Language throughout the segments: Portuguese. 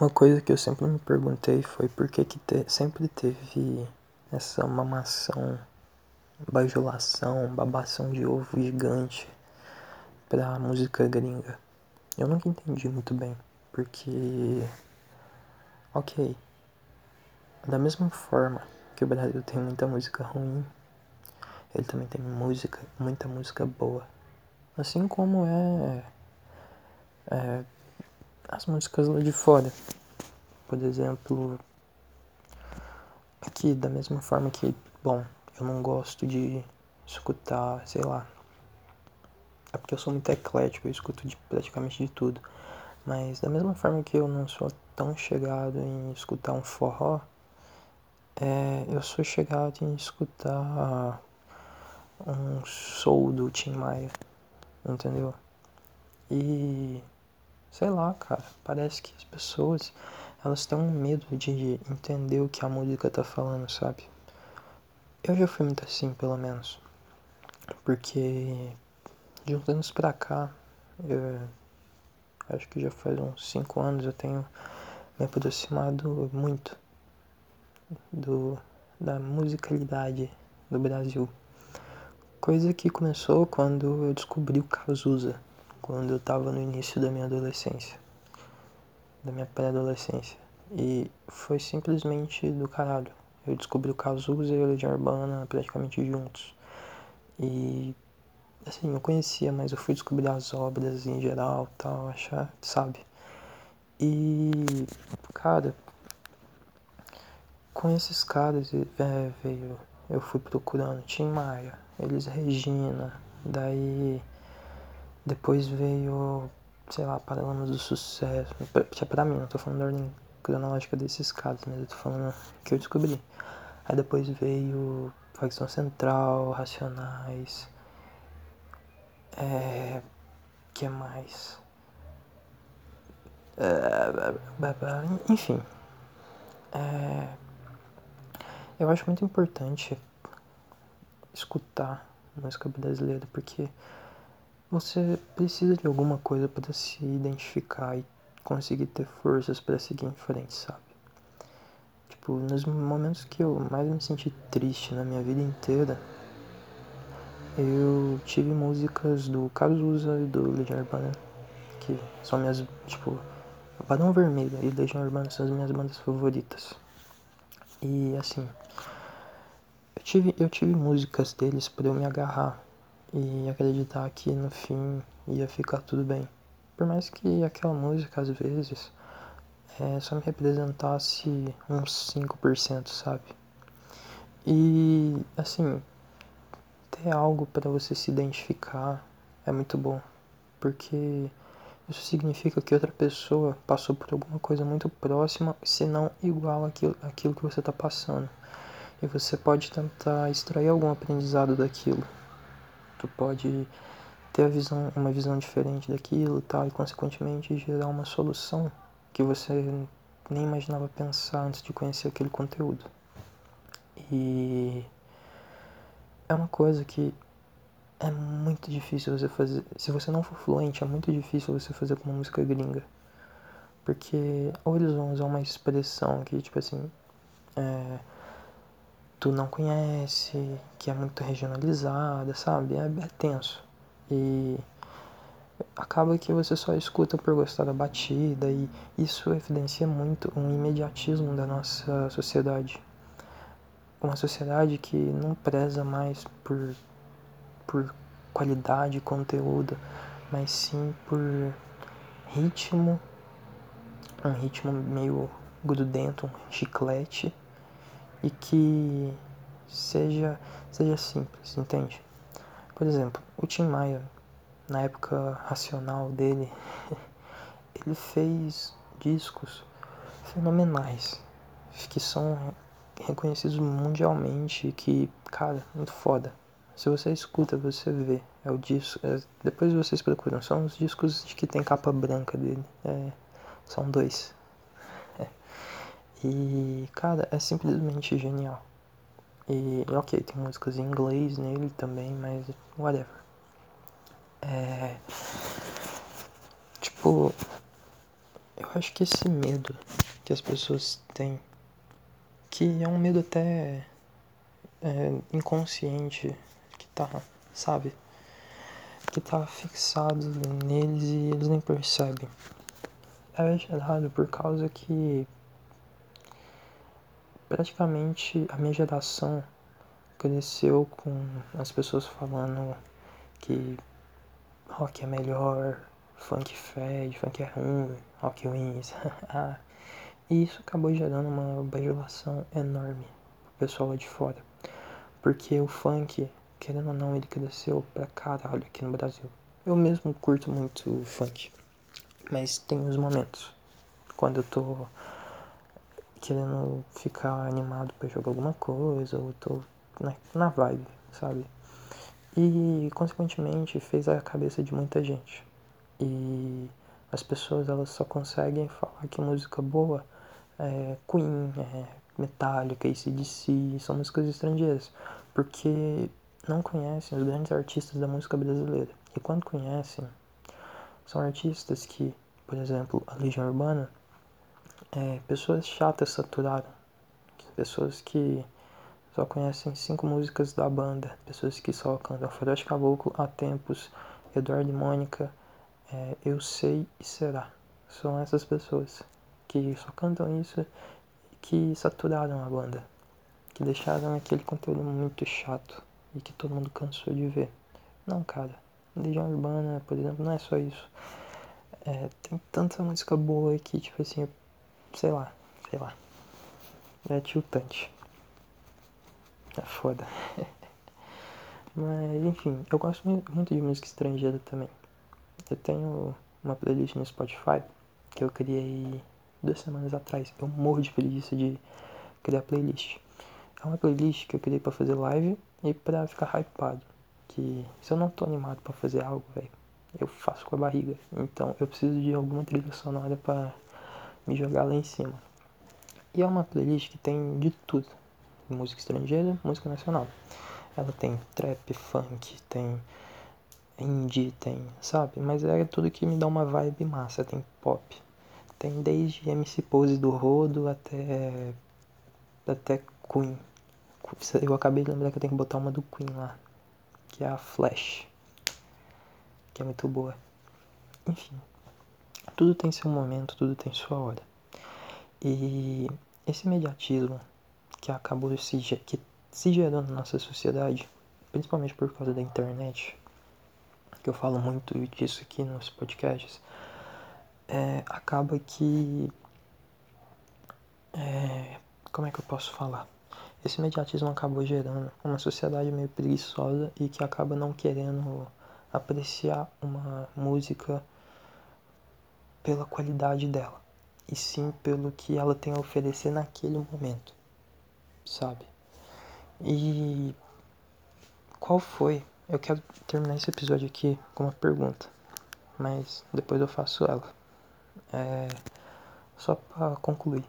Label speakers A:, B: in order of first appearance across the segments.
A: Uma coisa que eu sempre me perguntei foi por que, que te, sempre teve essa mamação, bajulação, babação de ovo gigante pra música gringa. Eu nunca entendi muito bem, porque. Ok. Da mesma forma que o Brasil tem muita música ruim, ele também tem música, muita música boa. Assim como é, é as músicas lá de fora. Por exemplo, aqui da mesma forma que, bom, eu não gosto de escutar, sei lá. É porque eu sou muito eclético, eu escuto de praticamente de tudo. Mas da mesma forma que eu não sou tão chegado em escutar um forró, é, eu sou chegado em escutar um soul do Tim Maia, entendeu? E sei lá, cara, parece que as pessoas elas têm um medo de entender o que a música tá falando, sabe? Eu já fui muito assim, pelo menos. Porque de uns anos pra cá, eu acho que já faz uns 5 anos eu tenho me aproximado muito do, da musicalidade do Brasil. Coisa que começou quando eu descobri o Cazuza, quando eu estava no início da minha adolescência, da minha pré-adolescência. E foi simplesmente do caralho. Eu descobri o Cazuza e o Legião Urbana praticamente juntos. E assim, eu conhecia, mas eu fui descobrir as obras em geral, tal, achar, sabe? E cara, com esses caras é, veio, eu fui procurando Tim Maia, Elis Regina, daí depois veio, sei lá, Paralamas do Sucesso, que é pra mim, não tô falando da ordem cronológica desses caras, mas eu tô falando que eu descobri. Aí depois veio Facção Central, Racionais, é, que mais? É, enfim, é, eu acho muito importante escutar música brasileira porque você precisa de alguma coisa para se identificar e conseguir ter forças para seguir em frente, sabe? Tipo, nos momentos que eu mais me senti triste na minha vida inteira, eu tive músicas do Cazuza e do Legião Urbana, que são minhas, tipo, Barão Vermelho e Legião Urbana são as minhas bandas favoritas. E assim, eu tive, eu tive músicas deles para eu me agarrar e acreditar que no fim ia ficar tudo bem. Por mais que aquela música às vezes é, só me representasse uns 5%, sabe? E assim, ter algo para você se identificar é muito bom, porque isso significa que outra pessoa passou por alguma coisa muito próxima, se não igual àquilo, àquilo que você está passando. E você pode tentar extrair algum aprendizado daquilo. Tu pode ter visão, uma visão diferente daquilo tal, e consequentemente gerar uma solução que você nem imaginava pensar antes de conhecer aquele conteúdo. E é uma coisa que é muito difícil você fazer. Se você não for fluente, é muito difícil você fazer com uma música gringa. Porque ou eles vão usar uma expressão que, tipo assim, é, tu não conhece, que é muito regionalizada, sabe? É, é tenso. E acaba que você só escuta por gostar da batida e isso evidencia muito um imediatismo da nossa sociedade. Uma sociedade que não preza mais por por qualidade, conteúdo, mas sim por ritmo, um ritmo meio grudento, um chiclete e que seja seja simples, entende? Por exemplo, o Tim Maia, na época racional dele, ele fez discos fenomenais que são reconhecidos mundialmente que, cara, muito foda. Se você escuta, você vê. É o disco. É, depois vocês procuram. São os discos que tem capa branca dele. É, são dois. E, cara, é simplesmente genial. E, ok, tem músicas em inglês nele também, mas whatever. É. Tipo. Eu acho que esse medo que as pessoas têm, que é um medo até é, inconsciente, que tá, sabe? Que tá fixado neles e eles nem percebem. É gerado por causa que praticamente a minha geração cresceu com as pessoas falando que rock é melhor, funk fede, funk é ruim, rock wins. e isso acabou gerando uma bajulação enorme pro pessoal lá de fora. Porque o funk, querendo ou não, ele cresceu pra caralho aqui no Brasil. Eu mesmo curto muito funk. Mas tem os momentos. Quando eu tô querendo ficar animado para jogar alguma coisa, ou tô na, na vibe, sabe? E consequentemente fez a cabeça de muita gente. E as pessoas elas só conseguem falar que música boa é Queen, é Metallica, ACDC, são músicas estrangeiras, porque não conhecem os grandes artistas da música brasileira. E quando conhecem, são artistas que, por exemplo, a Legião Urbana, é, pessoas chatas saturaram, pessoas que só conhecem cinco músicas da banda, pessoas que só cantam Faroeste Caboclo, Há Tempos, Eduardo e Mônica, é, Eu Sei e Será. São essas pessoas que só cantam isso que saturaram a banda, que deixaram aquele conteúdo muito chato e que todo mundo cansou de ver. Não, cara, Legião Urbana, por exemplo, não é só isso. É, tem tanta música boa que, tipo assim, sei lá, sei lá. É tiltante. É foda. Mas, enfim, eu gosto muito de música estrangeira também. Eu tenho uma playlist no Spotify que eu criei duas semanas atrás. Eu morro de preguiça de criar playlist. É uma playlist que eu criei pra fazer live e pra ficar hypado. Que se eu não tô animado pra fazer algo, velho, eu faço com a barriga. Então eu preciso de alguma trilha sonora pra me jogar lá em cima. E é uma playlist que tem de tudo música estrangeira, música nacional. Ela tem trap, funk, tem indie, tem, sabe? Mas é tudo que me dá uma vibe massa. Tem pop, tem desde MC Pose do Rodo até até Queen. Eu acabei de lembrar que eu tenho que botar uma do Queen lá, que é a Flash, que é muito boa. Enfim, tudo tem seu momento, tudo tem sua hora. E esse imediatismo que acabou se, que se gerando na nossa sociedade, principalmente por causa da internet, que eu falo muito disso aqui nos podcasts, é, acaba que. É, como é que eu posso falar? Esse imediatismo acabou gerando uma sociedade meio preguiçosa e que acaba não querendo apreciar uma música pela qualidade dela, e sim pelo que ela tem a oferecer naquele momento sabe? E qual foi? Eu quero terminar esse episódio aqui com uma pergunta, mas depois eu faço ela. É só para concluir.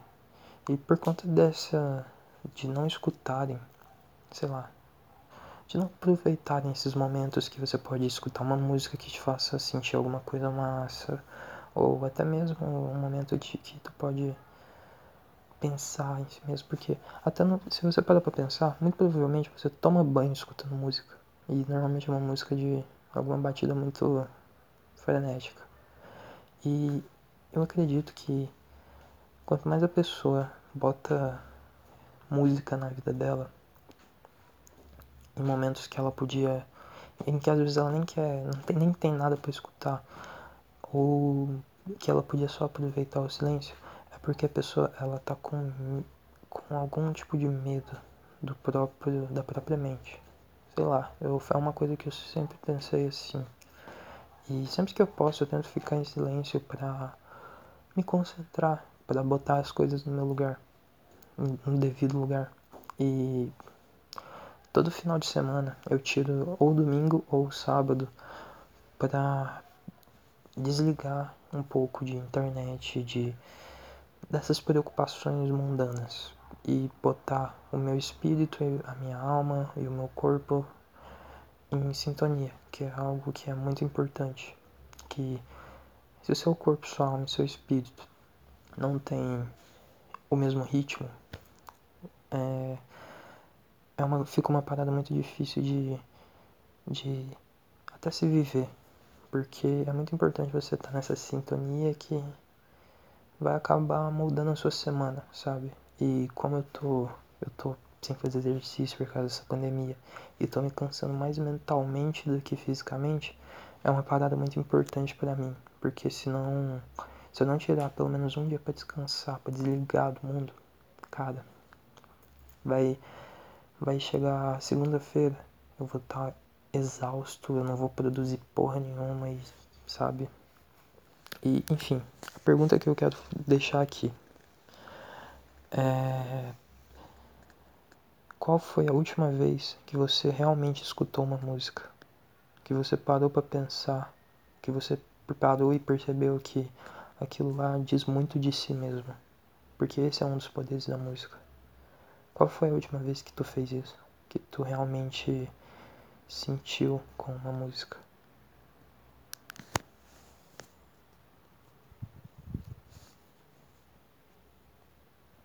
A: E por conta dessa de não escutarem, sei lá, de não aproveitarem esses momentos que você pode escutar uma música que te faça sentir alguma coisa massa, ou até mesmo um momento de que tu pode pensar em si mesmo, porque até no, se você parar pra pensar, muito provavelmente você toma banho escutando música. E normalmente é uma música de alguma batida muito frenética. E eu acredito que quanto mais a pessoa bota música na vida dela, em momentos que ela podia. em que às vezes ela nem quer. não tem, nem tem nada para escutar, ou que ela podia só aproveitar o silêncio porque a pessoa ela tá com, com algum tipo de medo do próprio da própria mente. Sei lá, eu, é uma coisa que eu sempre pensei assim. E sempre que eu posso eu tento ficar em silêncio para me concentrar, para botar as coisas no meu lugar, no devido lugar. E todo final de semana eu tiro ou domingo ou sábado para desligar um pouco de internet, de dessas preocupações mundanas e botar o meu espírito, a minha alma e o meu corpo em sintonia, que é algo que é muito importante. Que se o seu corpo, sua alma e seu espírito não tem o mesmo ritmo, é, é uma, fica uma parada muito difícil de, de até se viver. Porque é muito importante você estar nessa sintonia que vai acabar moldando a sua semana, sabe? E como eu tô, eu tô sem fazer exercício por causa dessa pandemia e tô me cansando mais mentalmente do que fisicamente, é uma parada muito importante para mim, porque senão se eu não tirar pelo menos um dia para descansar, para desligar do mundo, cara, vai vai chegar segunda-feira, eu vou estar tá exausto, eu não vou produzir porra nenhuma e sabe? E enfim, a pergunta que eu quero deixar aqui é qual foi a última vez que você realmente escutou uma música? Que você parou para pensar, que você parou e percebeu que aquilo lá diz muito de si mesmo. Porque esse é um dos poderes da música. Qual foi a última vez que tu fez isso? Que tu realmente sentiu com uma música?